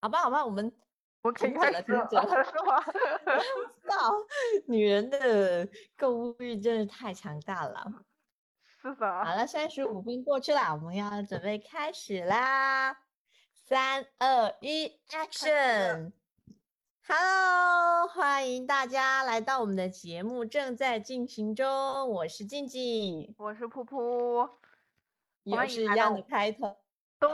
好吧，好吧，我们我可以停止了，开始停止了。是吗？操，女人的购物欲真是太强大了。是的，好了，三十五分过去了，我们要准备开始啦！三二一，Action！Hello，欢迎大家来到我们的节目，正在进行中。我是静静，我是噗噗，又是一样的开头。对，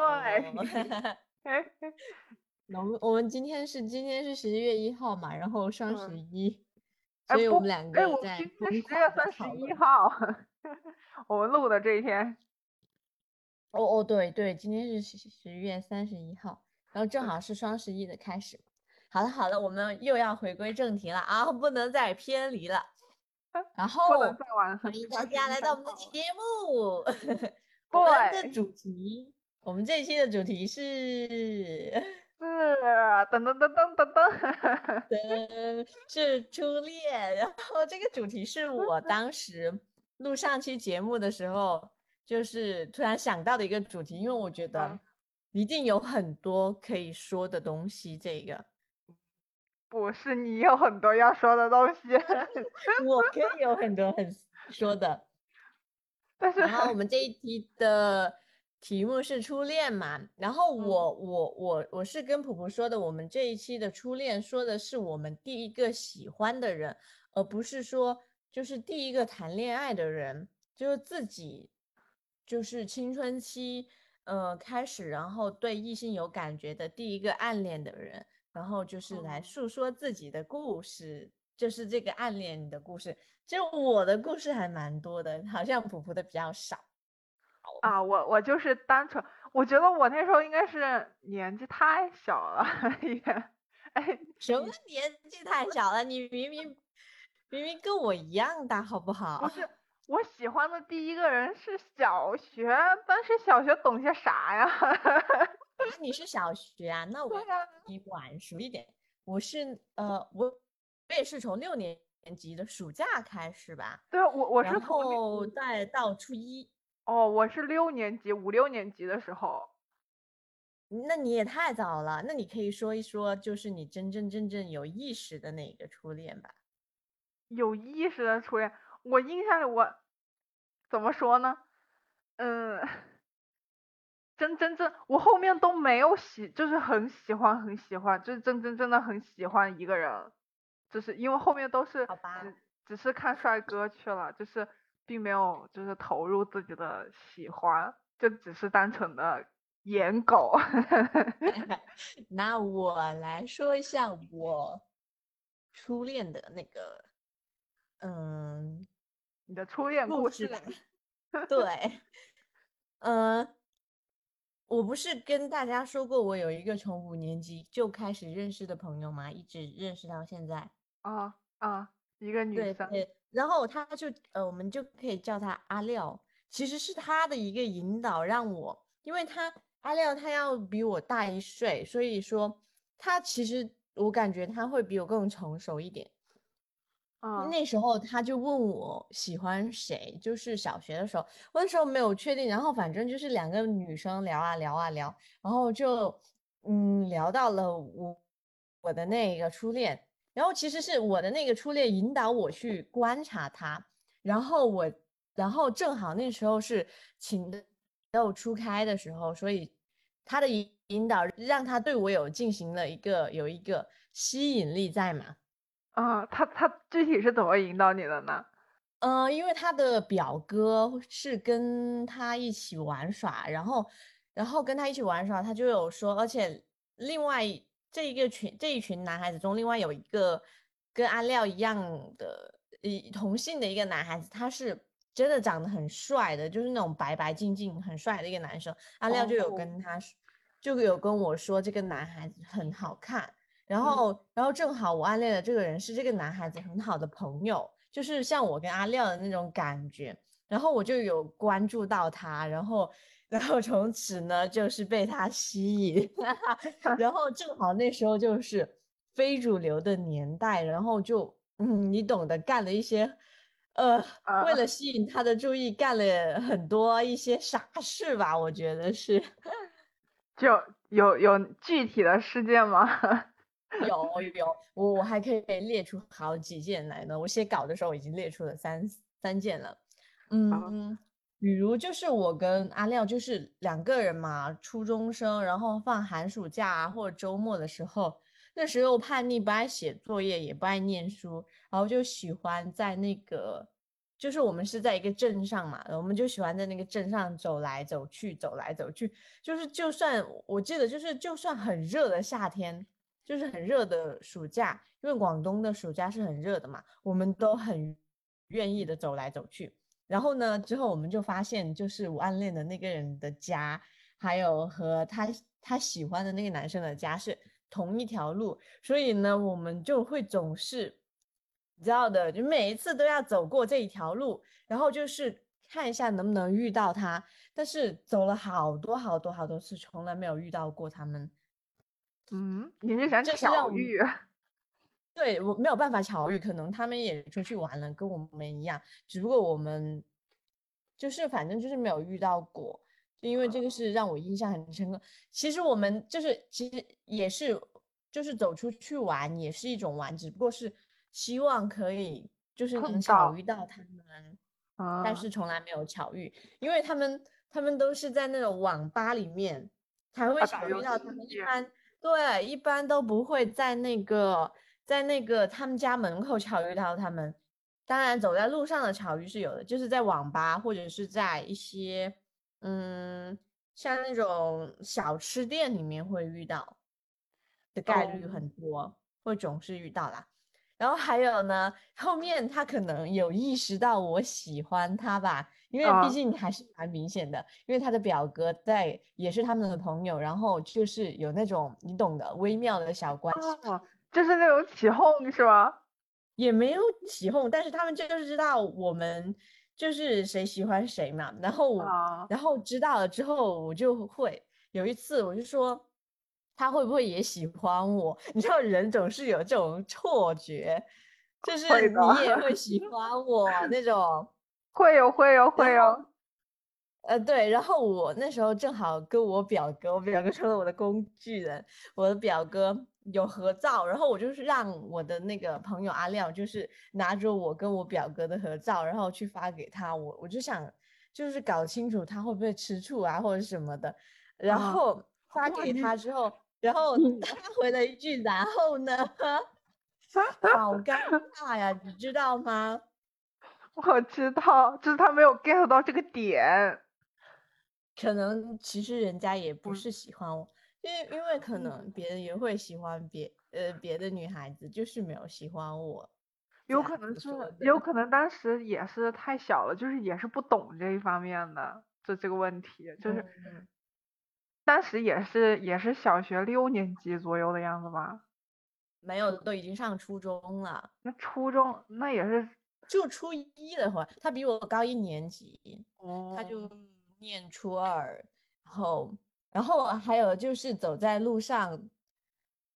哦我们我们今天是今天是十一月一号嘛，然后双十嗯一，所以我们两哎，个在十月狂的三十一。号，我们录的这一天，哦哦，对对，今天是十十月三十一号，然后正好是双十一的开始。好了好了，我们又要回归正题了啊，不能再偏离了。然后欢迎大家来到我们的 节目。我们的主题，我们这一期的主题是，是噔噔噔噔噔噔，呃，是初恋。然后这个主题是我当时录上期节目的时候，就是突然想到的一个主题，因为我觉得嗯一定有很多可以说的东西。这个不是你有很多要说的东西，我可以有很多很说的。但是然后我们这一期的题目是初恋嘛，然后嗯我我我我是跟普普说的，我们这一期的初恋说的是我们第一个喜欢的人，而不是说就是第一个谈恋爱的人，就是自己就是青春期呃开始，然后对异性有感觉的第一个暗恋的人，然后就是来哦诉说自己的故事，就是这个暗恋的故事。就我的故事还蛮多的，好像普普的比较少。啊，我我就是单纯，我觉得我那时候应该是年纪太小了，也，哎，什么年纪太小了？你明明明明跟我一样大，好不好？不是，我喜欢的第一个人是小学，但是小学懂些啥呀？啊你是小学啊？那我对呀比晚熟一点。我是呃，我我也是从六年级的暑假开始吧，对啊，我我是然从再到初一。哦，我是六年级五六年级的时候，那你也太早了，那你可以说一说，就是你真真正正有意识的那个初恋吧？有意识的初恋，我印象里我怎么说呢？嗯，真真正我后面都没有喜，就是很喜欢很喜欢，就是真真正的很喜欢一个人，就是因为后面都是好吧只只是看帅哥去了，就是并没有就是投入自己的喜欢，就只是单纯的颜狗。那我来说一下我初恋的那个，嗯，你的初恋故事吧。对，嗯，我不是跟大家说过，我有一个从五年级就开始认识的朋友吗？一直认识到现在。啊啊，一个女生，然后他就呃，我们就可以叫他阿廖。其实是他的一个引导，让我，因为他阿廖他要比我大一岁，所以说他其实我感觉他会比我更成熟一点。嗯那时候他就问我喜欢谁，就是小学的时候，我那时候没有确定，然后反正就是两个女生聊啊聊啊聊，然后就嗯聊到了我我的那个初恋，然后其实是我的那个初恋引导我去观察他，然后我然后正好那时候是情窦初开的时候，所以他的引引导让他对我有进行了一个有一个吸引力在嘛。啊，他他具体是怎么引导你的呢？呃，因为他的表哥是跟他一起玩耍，然后，然后跟他一起玩耍，他就有说，而且另外一这一个群这一群男孩子中，另外有一个跟阿廖一样的，一同性的一个男孩子，他是真的长得很帅的，就是那种白白净净、很帅的一个男生。阿廖就有哦跟他说，就有跟我说这个男孩子很好看。然嗯后，然后正好我暗恋的这个人是这个男孩子很好的朋友，就是像我跟阿廖的那种感觉。然后我就有关注到他，然后，然后从此呢就是被他吸引，然后正好那时候就是非主流的年代，然后就嗯，你懂得，干了一些，呃，为啊了吸引他的注意，干了很多一些傻事吧，我觉得是。就有有具体的事件吗？有有，我我还可以列出好几件来呢。我写稿的时候已经列出了三三件了。嗯，比如就是我跟阿廖就是两个人嘛，初中生，然后放寒暑假啊或者周末的时候，那时候叛逆，不爱写作业，也不爱念书，然后就喜欢在那个，就是我们是在一个镇上嘛，我们就喜欢在那个镇上走来走去，走来走去，就是就算我记得就是就算很热的夏天。就是很热的暑假，因为广东的暑假是很热的嘛，我们都很愿意的走来走去。然后呢，之后我们就发现，就是我暗恋的那个人的家，还有和他他喜欢的那个男生的家是同一条路，所以呢，我们就会总是你知道的，就每一次都要走过这一条路，然后就是看一下能不能遇到他。但是走了好多好多好多次，从来没有遇到过他们。嗯，你是想巧遇？对我没有办法巧遇，可能他们也出去玩了，跟我们一样，只不过我们就是反正就是没有遇到过，就因为这个是让我印象很深刻。其实我们就是其实也是就是走出去玩也是一种玩，只不过是希望可以就是能巧遇到他们，但是从来没有巧遇，因为他们他们都是在那种网吧里面才会巧遇到他们一般。对，一般都不会在那个在那个他们家门口巧遇到他们。当然，走在路上的巧遇是有的，就是在网吧或者是在一些嗯，像那种小吃店里面会遇到的概率很多，会总是遇到啦。然后还有呢，后面他可能有意识到我喜欢他吧。因为毕竟还是蛮明显的，因为他的表哥在也是他们的朋友，然后就是有那种你懂的微妙的小关系，就是那种起哄是吗？也没有起哄，但是他们就是知道我们就是谁喜欢谁嘛，然后然后知道了之后，我就会有一次我就说他会不会也喜欢我？你知道人总是有这种错觉，就是你也会喜欢我那种。会有会有会有，呃对，然后我那时候正好跟我表哥，我表哥成了我的工具人，我的表哥有合照，然后我就是让我的那个朋友阿廖，就是拿着我跟我表哥的合照，然后去发给他，我我就想就是搞清楚他会不会吃醋啊或者什么的，然后发给他之后，然后他回了一句，然后呢，好尴尬呀，你知道吗？我知道，就是他没有 get 到这个点，可能其实人家也不是喜欢我，因为因为可能别人也会喜欢别呃别的女孩子，就是没有喜欢我，有可能是，有。可能当时也是太小了，就是也是不懂这一方面的，这这个问题，就是当时也是也是小学六年级左右的样子吧，没有，都已经上初中了，那初中那也是。就初一的话，他比我高一年级，他就念初二，然后，然后还有就是走在路上，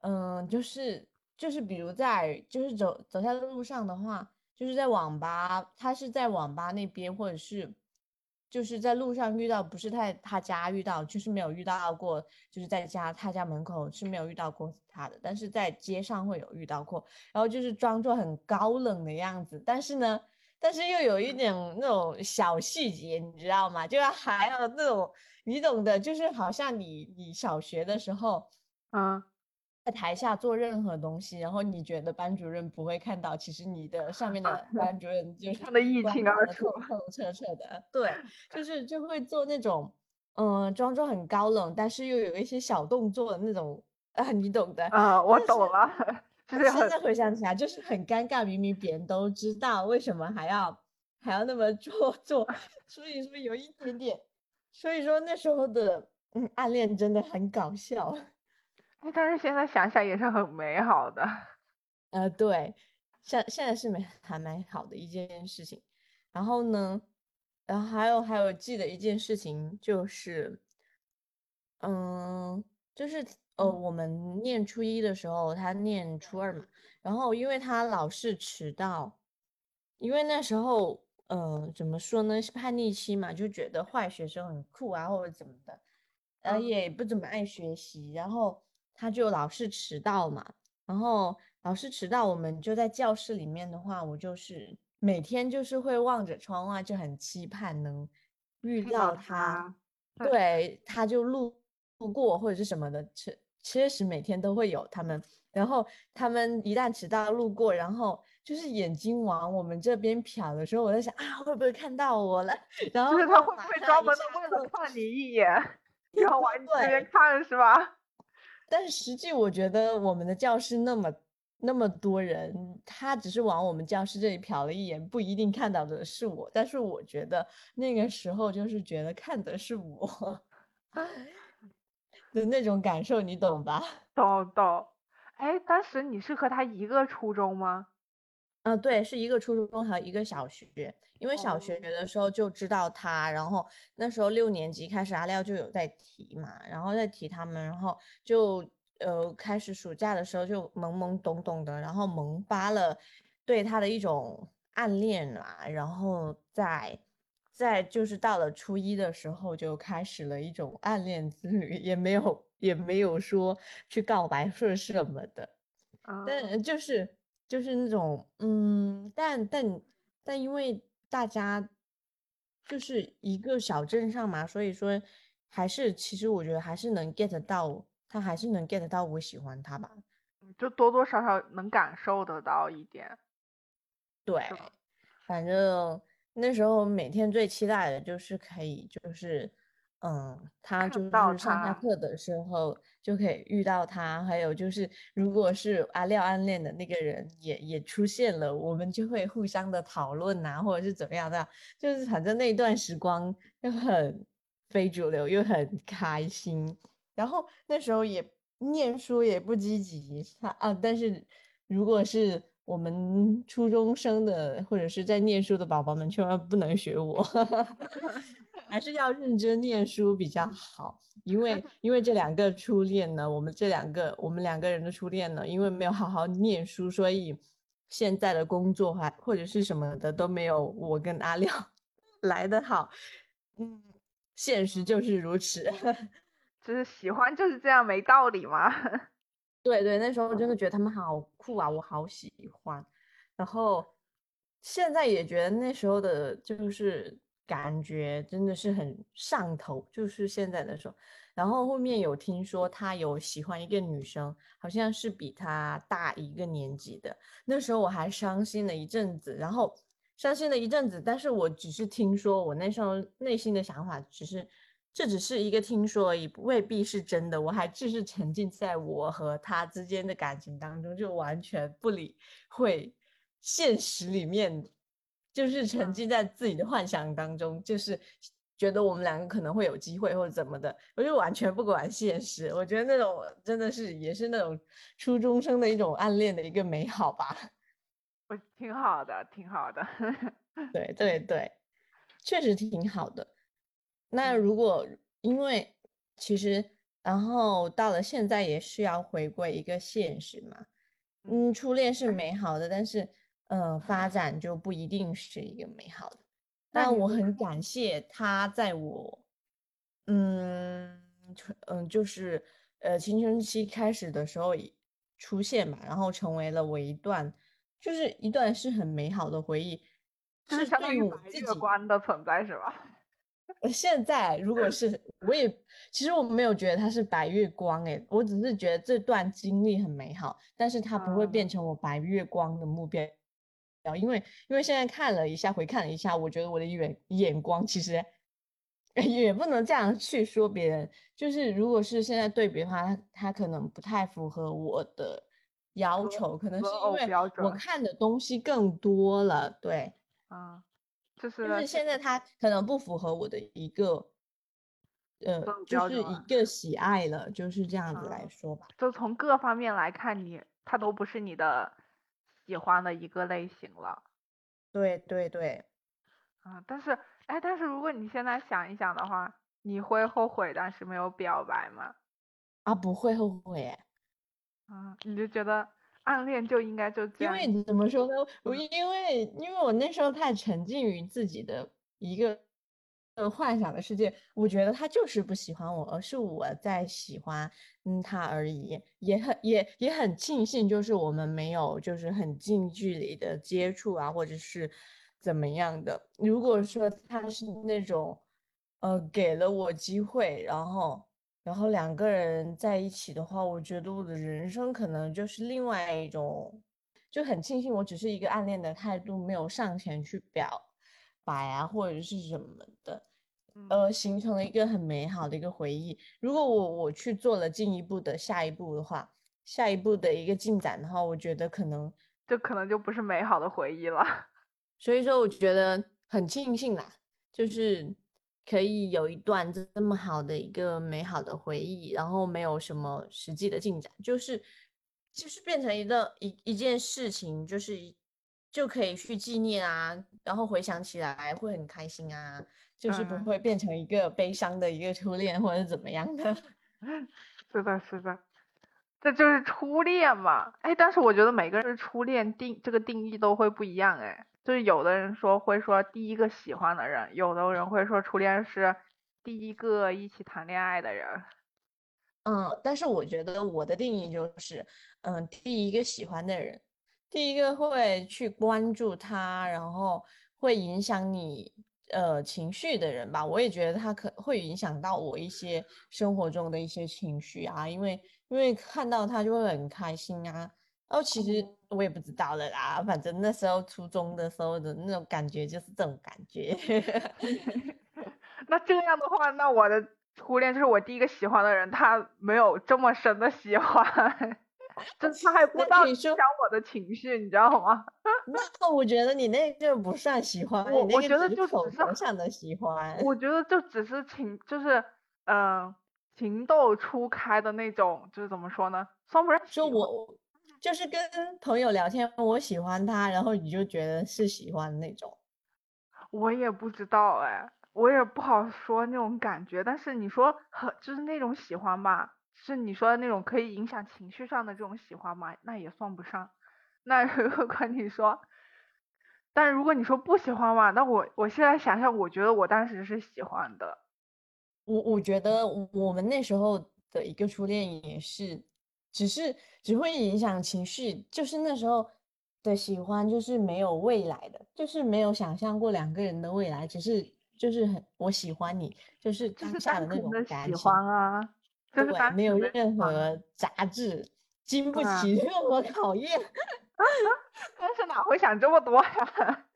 嗯，就是就是比如在就是走走在路上的话，就是在网吧，他是在网吧那边，或者是。就是在路上遇到，不是在他家遇到，就是没有遇到过，就是在家他家门口是没有遇到过他的，但是在街上会有遇到过，然后就是装作很高冷的样子，但是呢，但是又有一点那种小细节，你知道吗？就还有那种你懂的，就是好像你你小学的时候，嗯。在台下做任何东西，然后你觉得班主任不会看到，其实你的上面的 班主任就是看得一清二楚、透透彻彻的。对，就是就会做那种，嗯，装作很高冷，但是又有一些小动作的那种，啊，你懂的。啊，我懂了。现在回想起来，就是很尴尬，明明别人都知道，为什么还要还要那么做 作？所以说有一点点，所以说那时候的嗯暗恋真的很搞笑。但是现在想想也是很美好的，呃，对，现现在是美还蛮好的一件事情。然后呢，然后还有还有记得一件事情就是，嗯，就是呃，我们念初一的时候，他念初二嘛，然后因为他老是迟到，因为那时候，呃，怎么说呢，是叛逆期嘛，就觉得坏学生很酷啊，或者怎么的。呃，也不怎么爱学习，然后他就老是迟到嘛，然后老是迟到，我们就在教室里面的话，我就是每天就是会望着窗外，就很期盼能遇到他，对，他就路路过或者是什么的，确确实每天都会有他们，然后他们一旦迟到路过，然后就是眼睛往我们这边瞟的时候，我在想啊，会不会看到我了？然后就是他会不会专门的为了看你一眼？然后往你这边看是吧？但是实际我觉得我们的教室那么那么多人，他只是往我们教室这里瞟了一眼，不一定看到的是我。但是我觉得那个时候就是觉得看的是我 的那种感受，你懂吧？懂懂。哎，当时你是和他一个初中吗？嗯，对，是一个初中和一个小学。因为小学的时候就知道他，然后那时候六年级开始，阿廖就有在提嘛，然后在提他们，然后就呃开始暑假的时候就懵懵懂懂的，然后萌发了对他的一种暗恋啦，然后在在就是到了初一的时候就开始了一种暗恋之旅，也没有也没有说去告白是什么的，但就是就是那种嗯，但但但因为。大家就是一个小镇上嘛，所以说还是其实我觉得还是能 get 到，他还是能 get 到我喜欢他吧，就多多少少能感受得到一点。对，反正那时候每天最期待的就是可以就是。嗯，他就是上下课的时候就可以遇到他，还有就是如果是阿廖暗恋的那个人也也出现了，我们就会互相的讨论呐，或者是怎么样的，就是反正那段时光又很非主流又很开心，然后那时候也念书也不积极他啊，但是如果是我们初中生的或者是在念书的宝宝们，千万不能学我。还是要认真念书比较好，因为因为这两个初恋呢，我们这两个我们两个人的初恋呢，因为没有好好念书，所以现在的工作还或者是什么的都没有我跟阿廖 来的好。嗯，现实就是如此，就是喜欢就是这样，没道理吗？对对，那时候真的觉得他们好酷啊，我好喜欢。然后现在也觉得那时候的就是。感觉真的是很上头，就是现在的时候。然后后面有听说他有喜欢一个女生，好像是比他大一个年级的。那时候我还伤心了一阵子，然后伤心了一阵子。但是我只是听说，我那时候内心的想法只是，这只是一个听说而已，未必是真的。我还只是沉浸在我和他之间的感情当中，就完全不理会现实里面。就是沉浸在自己的幻想当中，就是觉得我们两个可能会有机会或者怎么的，我就完全不管现实。我觉得那种真的是也是那种初中生的一种暗恋的一个美好吧。我挺好的，挺好的。对对对，确实挺好的。那如果因为其实然后到了现在也是要回归一个现实嘛。嗯，初恋是美好的，但是。呃，发展就不一定是一个美好的，但我很感谢他在我，嗯，嗯，就是呃青春期开始的时候出现嘛，然后成为了我一段，就是一段是很美好的回忆，是相当于我自己观的存在是吧？现在如果是我也其实我没有觉得它是白月光诶，我只是觉得这段经历很美好，但是它不会变成我白月光的目标。因为因为现在看了一下，回看了一下，我觉得我的眼眼光其实 也不能这样去说别人。就是如果是现在对比的话，他他可能不太符合我的要求，可能是因为我看的东西更多了。对，啊，就是就是现在他可能不符合我的一个呃，就是一个喜爱了，就是这样子来说吧。就从各方面来看，你他都不是你的。喜欢的一个类型了，对对对，啊，但是哎，但是如果你现在想一想的话，你会后悔当时没有表白吗？啊，不会后悔，啊，你就觉得暗恋就应该就这样？因为怎么说呢？我因为因为我那时候太沉浸于自己的一个呃幻想的世界，我觉得他就是不喜欢我，而是我在喜欢嗯他而已。也很也也很庆幸，就是我们没有就是很近距离的接触啊，或者是怎么样的。如果说他是那种呃给了我机会，然后然后两个人在一起的话，我觉得我的人生可能就是另外一种。就很庆幸，我只是一个暗恋的态度，没有上前去表白啊，或者是什么的。呃，形成了一个很美好的一个回忆。如果我我去做了进一步的下一步的话，下一步的一个进展的话，我觉得可能就可能就不是美好的回忆了。所以说，我觉得很庆幸啦，就是可以有一段这么好的一个美好的回忆，然后没有什么实际的进展，就是就是变成一个一一件事情，就是就可以去纪念啊，然后回想起来会很开心啊。就是不会变成一个悲伤的一个初恋或者怎么样的，是的，是的，这就是初恋嘛。哎，但是我觉得每个人初恋定这个定义都会不一样。哎，就是有的人说会说第一个喜欢的人，有的人会说初恋是第一个一起谈恋爱的人。嗯，但是我觉得我的定义就是，嗯，第一个喜欢的人，第一个会去关注他，然后会影响你。呃，情绪的人吧，我也觉得他可会影响到我一些生活中的一些情绪啊，因为因为看到他就会很开心啊。然后其实我也不知道了啦，反正那时候初中的时候的那种感觉就是这种感觉。那这样的话，那我的初恋就是我第一个喜欢的人，他没有这么深的喜欢。就他还不知道影响我的情绪，你知道吗？那我觉得你那个不算喜欢，我我觉得就只是上的喜欢。我觉得就只是情，就是嗯，情窦初开的那种，就是怎么说呢？算不上。就我就是跟朋友聊天，我喜欢他，然后你就觉得是喜欢那种。我也不知道哎，我也不好说那种感觉。但是你说很就是那种喜欢吧。是你说的那种可以影响情绪上的这种喜欢吗？那也算不上。那 如果你说，但是如果你说不喜欢嘛，那我我现在想想，我觉得我当时是喜欢的。我我觉得我们那时候的一个初恋也是，只是只会影响情绪，就是那时候的喜欢就是没有未来的，就是没有想象过两个人的未来，只是就是很我喜欢你，就是当下的那种感喜欢啊。对，没有任何杂质，经不起 任何考验。但是哪会想这么多呀？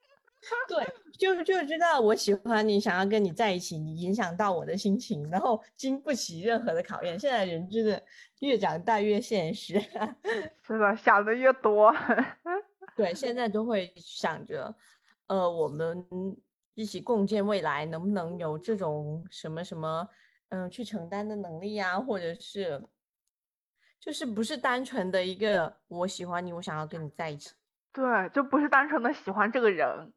对，就就知道我喜欢你，想要跟你在一起，你影响到我的心情，然后经不起任何的考验。现在人真的越长大越现实，是的，想的越多。对，现在都会想着，呃，我们一起共建未来，能不能有这种什么什么？嗯，去承担的能力啊，或者是，就是不是单纯的一个我喜欢你，我想要跟你在一起。对，就不是单纯的喜欢这个人，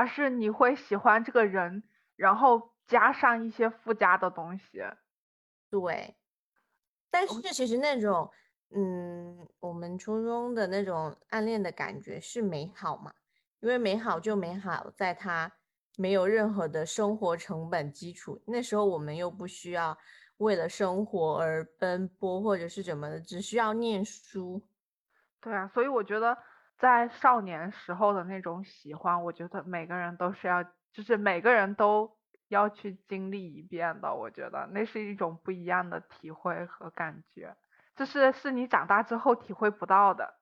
而是你会喜欢这个人，然后加上一些附加的东西。对，但是其实那种，嗯，我们初中的那种暗恋的感觉是美好嘛？因为美好就美好在它。没有任何的生活成本基础，那时候我们又不需要为了生活而奔波或者是怎么的，只需要念书。对啊，所以我觉得在少年时候的那种喜欢，我觉得每个人都是要，就是每个人都要去经历一遍的。我觉得那是一种不一样的体会和感觉，就是是你长大之后体会不到的。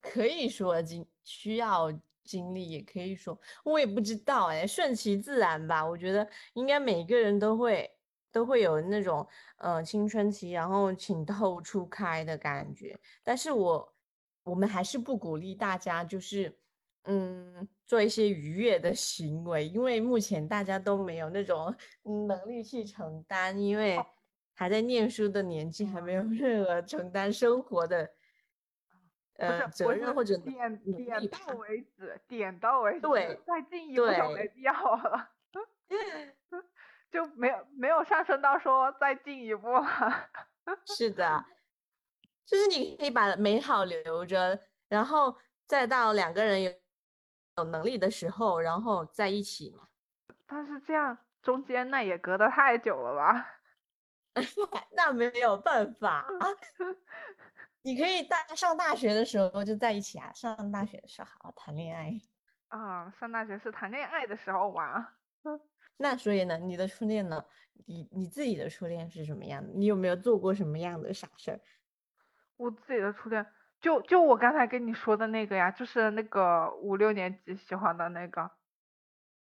可以说经需要。经历也可以说，我也不知道哎，顺其自然吧。我觉得应该每个人都会都会有那种呃青春期，然后情窦初开的感觉。但是我我们还是不鼓励大家就是嗯做一些愉悦的行为，因为目前大家都没有那种能力去承担，因为还在念书的年纪，还没有任何承担生活的。呃，责任或者点点到为止，点到为止，对，再进一步就没必要了，就没有没有上升到说再进一步了。是的，就是你可以把美好留着，然后再到两个人有有能力的时候，然后在一起嘛。但是这样中间那也隔得太久了吧？那没有办法啊。你可以大上大学的时候就在一起啊，上大学的时候好好谈恋爱。啊，上大学是谈恋爱的时候玩。那所以呢，你的初恋呢？你你自己的初恋是什么样的？你有没有做过什么样的傻事儿？我自己的初恋，就就我刚才跟你说的那个呀，就是那个五六年级喜欢的那个。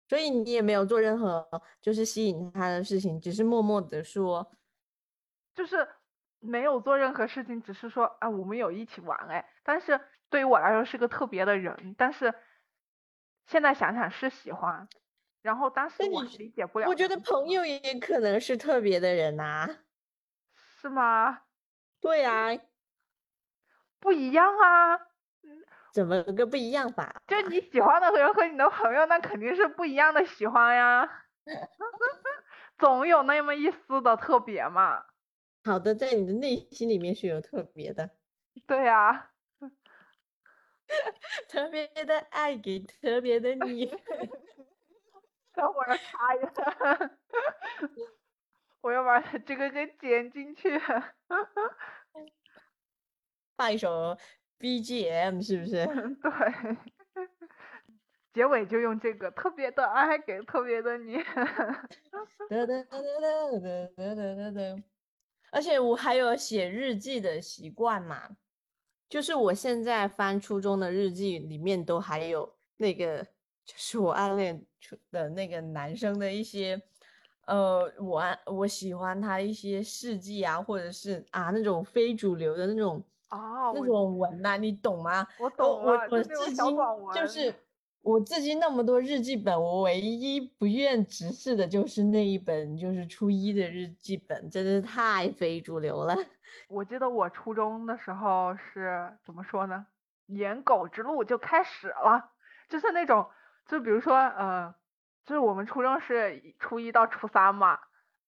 所以你也没有做任何就是吸引他的事情，只是默默的说，就是没有做任何事情，只是说啊，我们有一起玩哎。但是对于我来说是个特别的人，但是现在想想是喜欢。然后当时我理解不了。我觉得朋友也可能是特别的人呐。是吗？对呀，不一样啊。怎么个不一样法？就你喜欢的人和你的朋友，那肯定是不一样的喜欢呀。总有那么一丝的特别嘛。好的，在你的内心里面是有特别的。对呀。特别的爱给特别的你。等会儿插一下，我要把这个给剪进去。放一首。BGM 是不是？对，结尾就用这个特别的爱给特别的你。哒哒哒哒哒哒哒哒哒。而且我还有写日记的习惯嘛，就是我现在翻初中的日记，里面都还有那个，就是我暗恋的那个男生的一些，呃，我我喜欢他一些事迹啊，或者是啊那种非主流的那种。哦，那种文呐，你懂吗？我懂我我至今就是我至今那么多日记本，我唯一不愿直视的就是那一本，就是初一的日记本，真的是太非主流了。我记得我初中的时候是怎么说呢？颜狗之路就开始了，就是那种，就比如说，呃，就是我们初中是初一到初三嘛，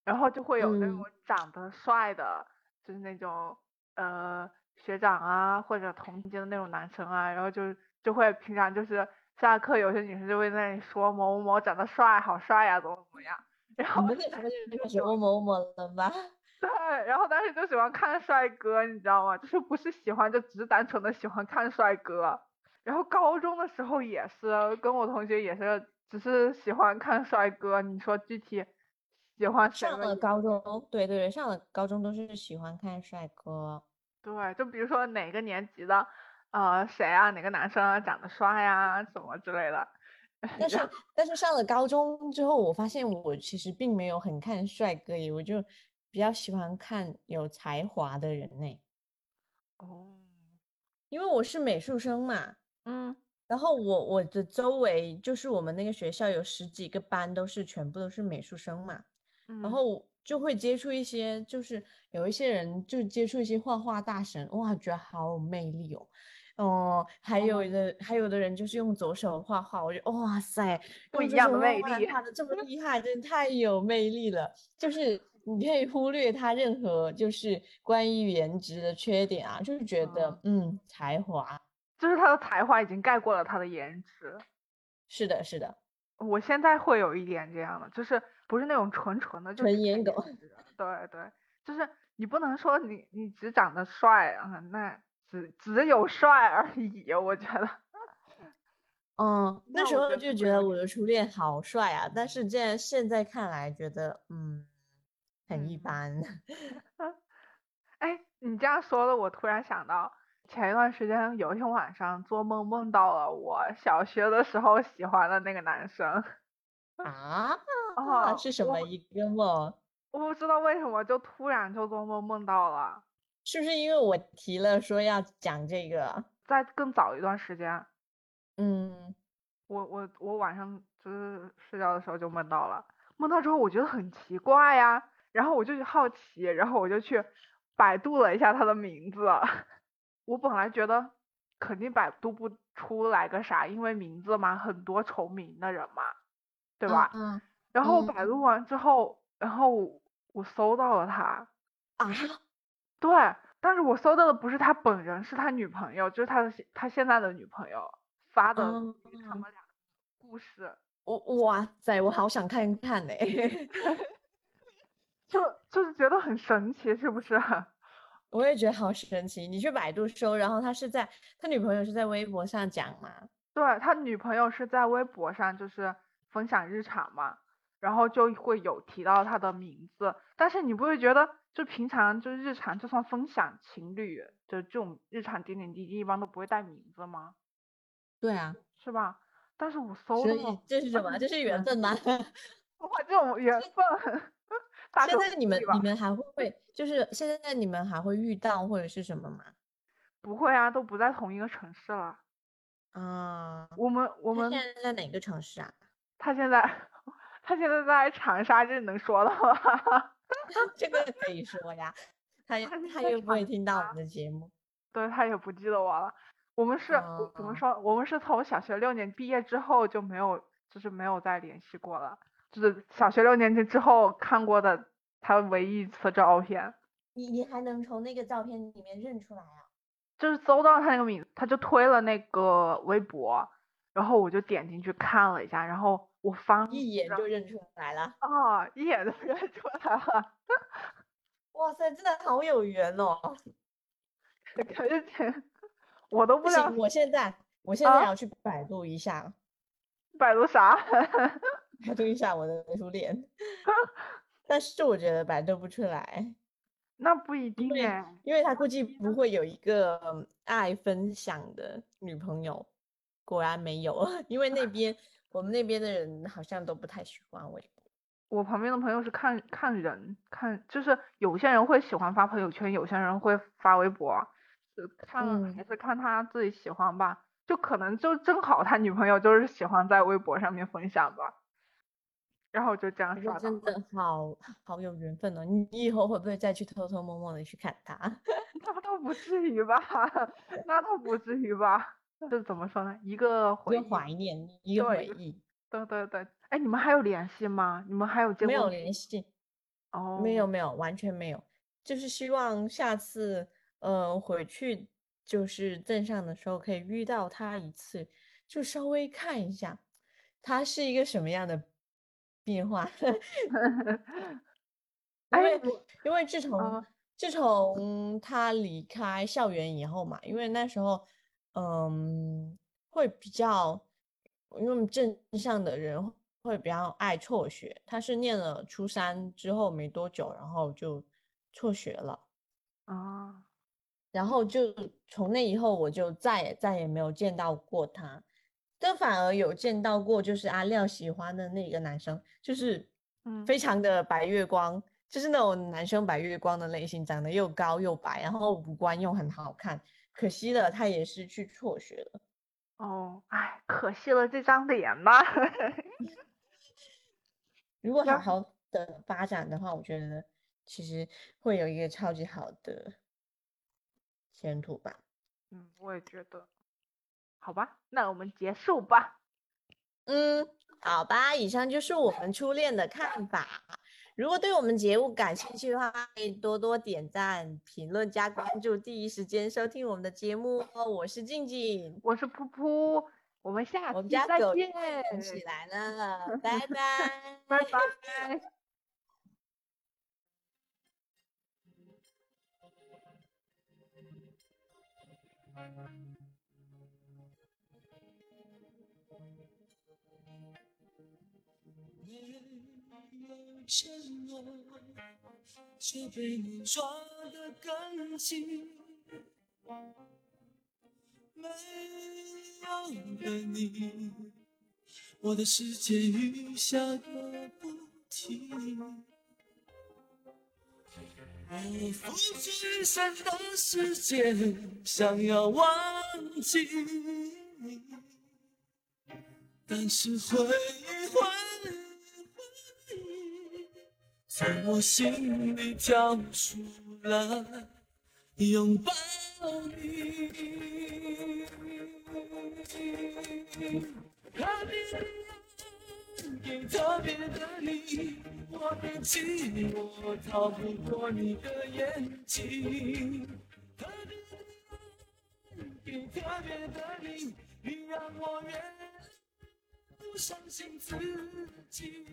然后就会有那种长得帅的，就是那种，呃。学长啊，或者同级的那种男生啊，然后就就会平常就是下课，有些女生就会在那里说某某某长得帅，好帅呀，怎么怎么样。然后那时候就开始某某某了吧？对，然后当时就喜欢看帅哥，你知道吗？就是不是喜欢，就只是单纯的喜欢看帅哥。然后高中的时候也是，跟我同学也是，只是喜欢看帅哥。你说具体喜欢上了高中，对对对，上了高中都是喜欢看帅哥。对，就比如说哪个年级的，呃，谁啊？哪个男生长得帅呀？什么之类的。但是，但是上了高中之后，我发现我其实并没有很看帅哥，我就比较喜欢看有才华的人呢。哦。因为我是美术生嘛。嗯。然后我我的周围就是我们那个学校有十几个班，都是全部都是美术生嘛。嗯。然后。就会接触一些，就是有一些人就接触一些画画大神，哇，觉得好有魅力哦。哦，还有的还有的人就是用左手画画，我觉得哇塞，不一样的魅力，画的这么厉害，真的太有魅力了。就是你可以忽略他任何就是关于颜值的缺点啊，就是觉得嗯，才华，就是他的才华已经盖过了他的颜值。是的，是的。我现在会有一点这样的，就是不是那种纯纯的，纯颜狗。对对，就是你不能说你你只长得帅啊，那只只有帅而已，我觉得。嗯，那时候就觉得我的初恋好帅啊，但是这现在看来觉得嗯很一般。哎，你这样说的，我突然想到。前一段时间有一天晚上做梦梦到了我小学的时候喜欢的那个男生啊啊是什么一个梦？我不知道为什么就突然就做梦梦到了，是不是因为我提了说要讲这个？在更早一段时间，嗯，我我我晚上就是睡觉的时候就梦到了，梦到之后我觉得很奇怪呀，然后我就好奇，然后我就去百度了一下他的名字。我本来觉得肯定百度不出来个啥，因为名字嘛，很多重名的人嘛，对吧？嗯。然后百度完之后，然后我搜到了他。啊？对，但是我搜到的不是他本人，是他女朋友，就是他的他现在的女朋友发的他们俩故事。我哇塞，我好想看看呢、就就是觉得很神奇，是不是？我也觉得好神奇。你去百度搜，然后他是在他女朋友是在微博上讲吗？对他女朋友是在微博上就是分享日常嘛，然后就会有提到他的名字，但是你不会觉得就平常就日常就算分享情侣的这种日常点点滴滴一般都不会带名字吗？对啊，是吧？但是我搜所以的这是什么？这是缘分吗？哇，这种缘分，现在你们你们还会就是现在你们还会遇到或者是什么吗？不会啊，都不在同一个城市了。啊，我们我们现在在哪个城市啊？他现在 他现在在长沙，这能说的吗？这个可以说呀，他 他是在他又不会听到我们的节目。对他也不记得我了。我们是我怎么哦说？我们是从小学六年毕业之后就没有，就是没有再联系过了。就是小学六年级之后看过的他唯一一次照片，你你还能从那个照片里面认出来啊？就是搜到他那个名字，他就推了那个微博，然后我就点进去看了一下，然后我方一眼就认出来了。啊，一眼就认出来了。哇塞，真的好有缘哦！可是这我都不知道我现在我现在啊要去百度一下，百度啥。百度一下我的初恋。但是我觉得百度不出来，那不一定为哎，因为他估计不会有一个嗯爱分享的女朋友。果然没有，因为那边我们那边的人好像都不太喜欢微博。我旁边的朋友是看看人，看就是有些人会喜欢发朋友圈，有些人会发微博，就看嗯还是看他自己喜欢吧。就可能就正好他女朋友就是喜欢在微博上面分享吧，然后就这样刷到真的好好有缘分哦！你你以后会不会再去偷偷摸摸的去看他？那倒不至于吧，那倒不至于吧。这怎么说呢？一个回忆，怀念，一个对一个回忆。对对对。哎，你们还有联系吗？你们还有见没有联系，哦，没有没有，完全没有。就是希望下次，呃，回去就是镇上的时候可以遇到他一次，就稍微看一下他是一个什么样的变化。因哎为我因为自从嗯自从他离开校园以后嘛，因为那时候，嗯，会比较，因为镇上的人会比较爱辍学。他是念了初三之后没多久，然后就辍学了。啊，然后就从那以后，我就再也再也没有见到过他，但反而有见到过，就是阿廖喜欢的那个男生，就是嗯非常的白月光，就是那种男生白月光的类型，长得又高又白，然后五官又很好看。可惜了，他也是去辍学了。哦，哎，可惜了这张脸吧。如果要好好的发展的话，我觉得其实会有一个超级好的前途吧。嗯，我也觉得。好吧，那我们结束吧。嗯，好吧，以上就是我们初恋的看法。如果对我们节目感兴趣的话，可以多多点赞、评论、加关注，第一时间收听我们的节目哦。我是静静，我是噗噗，我们下我们期再见，起来了，拜拜，拜拜。承诺，却被你抓得更紧。没有了你，我的世界雨下个不停。我付出一生的时间，想要忘记你。但是回忆，回忆，从我心里跳出来，拥抱你。特别的爱给特别的你，我的寂寞逃不过你的眼睛。特别的爱给特别的你，你让我越。不相信自己。